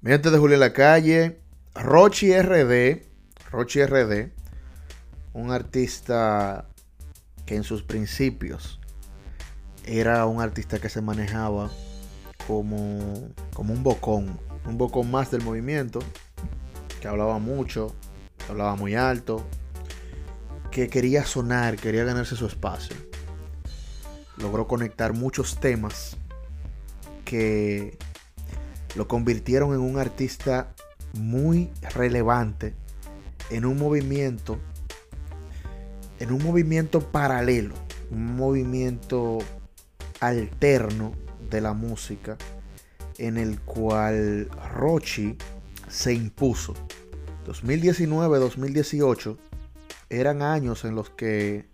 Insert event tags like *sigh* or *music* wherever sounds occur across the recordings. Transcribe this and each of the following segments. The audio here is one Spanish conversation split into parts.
Mi gente de Julio en la calle, Rochi RD, Rochi RD, un artista que en sus principios era un artista que se manejaba como, como un bocón, un bocón más del movimiento, que hablaba mucho, que hablaba muy alto, que quería sonar, quería ganarse su espacio. Logró conectar muchos temas que lo convirtieron en un artista muy relevante en un movimiento en un movimiento paralelo, un movimiento alterno de la música en el cual Rochi se impuso. 2019-2018 eran años en los que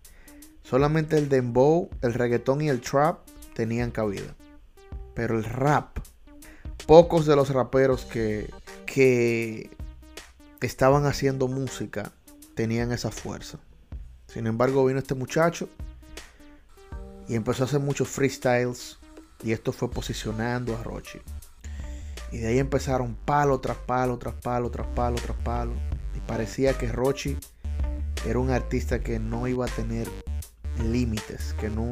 solamente el dembow, el reggaetón y el trap tenían cabida. Pero el rap pocos de los raperos que, que estaban haciendo música tenían esa fuerza. Sin embargo, vino este muchacho y empezó a hacer muchos freestyles y esto fue posicionando a Rochi. Y de ahí empezaron palo tras palo, tras palo, tras palo, tras palo. Y parecía que Rochi era un artista que no iba a tener límites, que no,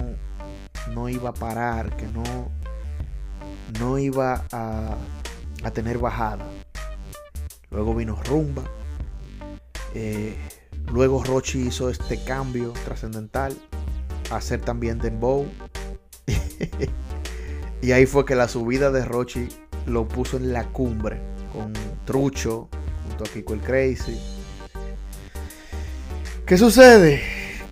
no iba a parar, que no, no iba a, tener bajada. Luego vino Rumba. Eh, luego Rochi hizo este cambio trascendental hacer también Dembow. *laughs* y ahí fue que la subida de Rochi lo puso en la cumbre con Trucho junto a Kiko el Crazy. ¿Qué sucede?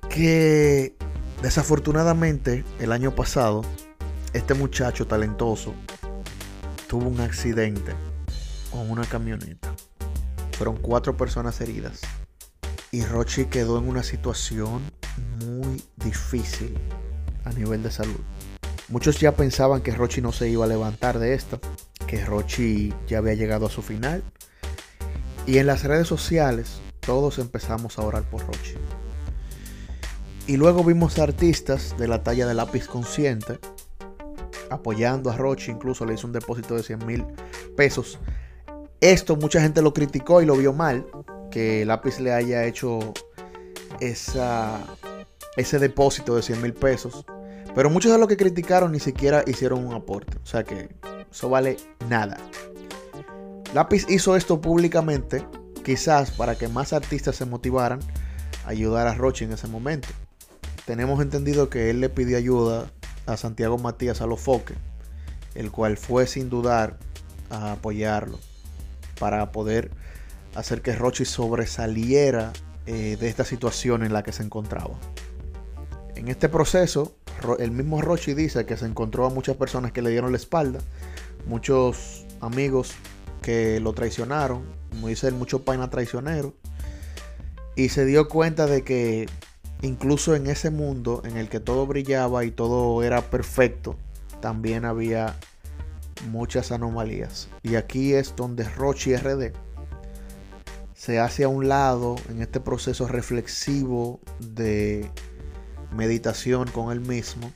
Que desafortunadamente el año pasado este muchacho talentoso tuvo un accidente con una camioneta. Fueron cuatro personas heridas. Y Rochi quedó en una situación muy difícil a nivel de salud. Muchos ya pensaban que Rochi no se iba a levantar de esto, que Rochi ya había llegado a su final. Y en las redes sociales todos empezamos a orar por Rochi. Y luego vimos artistas de la talla de lápiz consciente apoyando a Roche, incluso le hizo un depósito de 100 mil pesos. Esto mucha gente lo criticó y lo vio mal, que Lápiz le haya hecho esa, ese depósito de 100 mil pesos. Pero muchos de los que criticaron ni siquiera hicieron un aporte. O sea que eso vale nada. Lápiz hizo esto públicamente, quizás para que más artistas se motivaran a ayudar a Roche en ese momento. Tenemos entendido que él le pidió ayuda a Santiago Matías Alofoque, el cual fue sin dudar a apoyarlo para poder hacer que Rochi sobresaliera eh, de esta situación en la que se encontraba. En este proceso, el mismo Rochi dice que se encontró a muchas personas que le dieron la espalda, muchos amigos que lo traicionaron, como dice él, mucho paina traicionero, y se dio cuenta de que incluso en ese mundo en el que todo brillaba y todo era perfecto, también había muchas anomalías. Y aquí es donde Rochi RD se hace a un lado en este proceso reflexivo de meditación con él mismo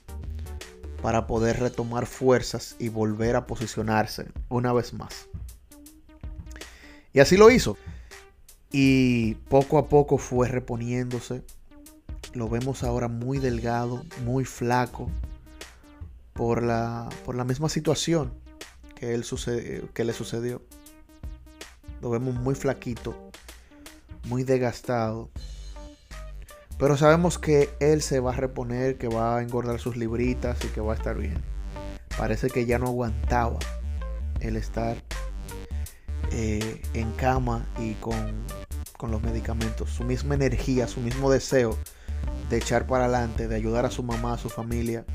para poder retomar fuerzas y volver a posicionarse una vez más. Y así lo hizo. Y poco a poco fue reponiéndose, lo vemos ahora muy delgado, muy flaco, por la, por la misma situación que, él que le sucedió. Lo vemos muy flaquito, muy desgastado. Pero sabemos que él se va a reponer, que va a engordar sus libritas y que va a estar bien. Parece que ya no aguantaba el estar eh, en cama y con, con los medicamentos. Su misma energía, su mismo deseo de echar para adelante, de ayudar a su mamá, a su familia,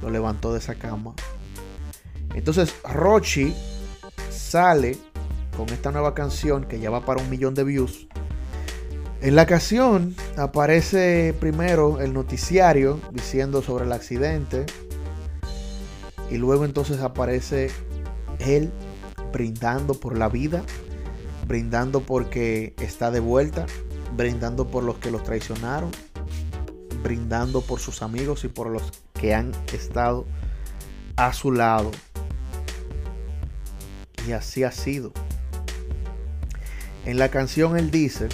lo levantó de esa cama. Entonces Rochi sale con esta nueva canción que ya va para un millón de views. En la canción aparece primero el noticiario diciendo sobre el accidente y luego entonces aparece él brindando por la vida, brindando porque está de vuelta, brindando por los que los traicionaron, brindando por sus amigos y por los que han estado a su lado. Y así ha sido. En la canción él dice,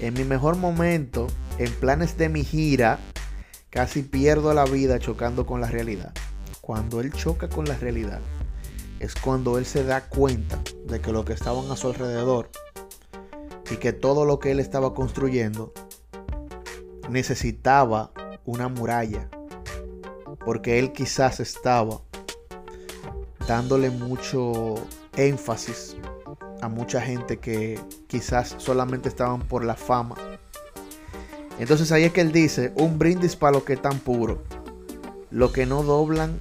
en mi mejor momento, en planes de mi gira, casi pierdo la vida chocando con la realidad. Cuando él choca con la realidad, es cuando él se da cuenta de que lo que estaban a su alrededor y que todo lo que él estaba construyendo necesitaba una muralla. Porque él quizás estaba dándole mucho énfasis a mucha gente que quizás solamente estaban por la fama. Entonces ahí es que él dice, un brindis para lo que tan puro. Lo que no doblan,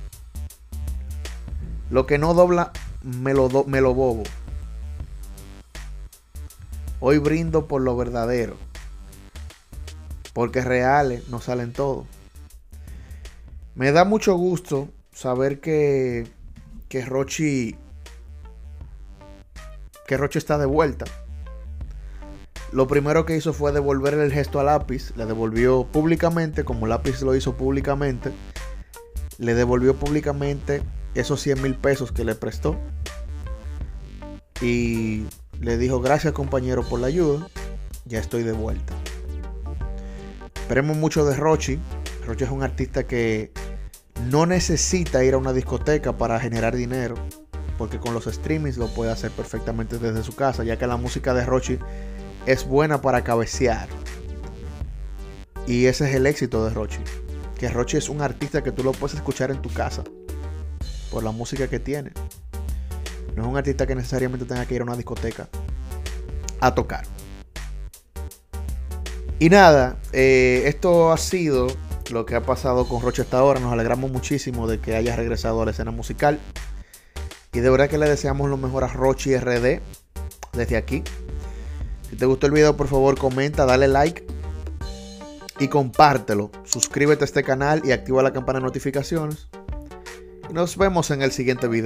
lo que no dobla, me lo, me lo bobo. Hoy brindo por lo verdadero. Porque reales no salen todos. Me da mucho gusto saber que, que Rochi que está de vuelta. Lo primero que hizo fue devolverle el gesto a Lápiz, le devolvió públicamente, como Lápiz lo hizo públicamente, le devolvió públicamente esos 100 mil pesos que le prestó. Y le dijo, gracias compañero por la ayuda, ya estoy de vuelta. Esperemos mucho de Rochi. Rochi es un artista que no necesita ir a una discoteca para generar dinero porque con los streamings lo puede hacer perfectamente desde su casa, ya que la música de Rochi es buena para cabecear. Y ese es el éxito de Rochi, que Rochi es un artista que tú lo puedes escuchar en tu casa por la música que tiene. No es un artista que necesariamente tenga que ir a una discoteca a tocar. Y nada, eh, esto ha sido lo que ha pasado con Roche hasta ahora. Nos alegramos muchísimo de que haya regresado a la escena musical. Y de verdad que le deseamos lo mejor a Rochi RD desde aquí. Si te gustó el video, por favor, comenta, dale like y compártelo. Suscríbete a este canal y activa la campana de notificaciones. Y nos vemos en el siguiente video.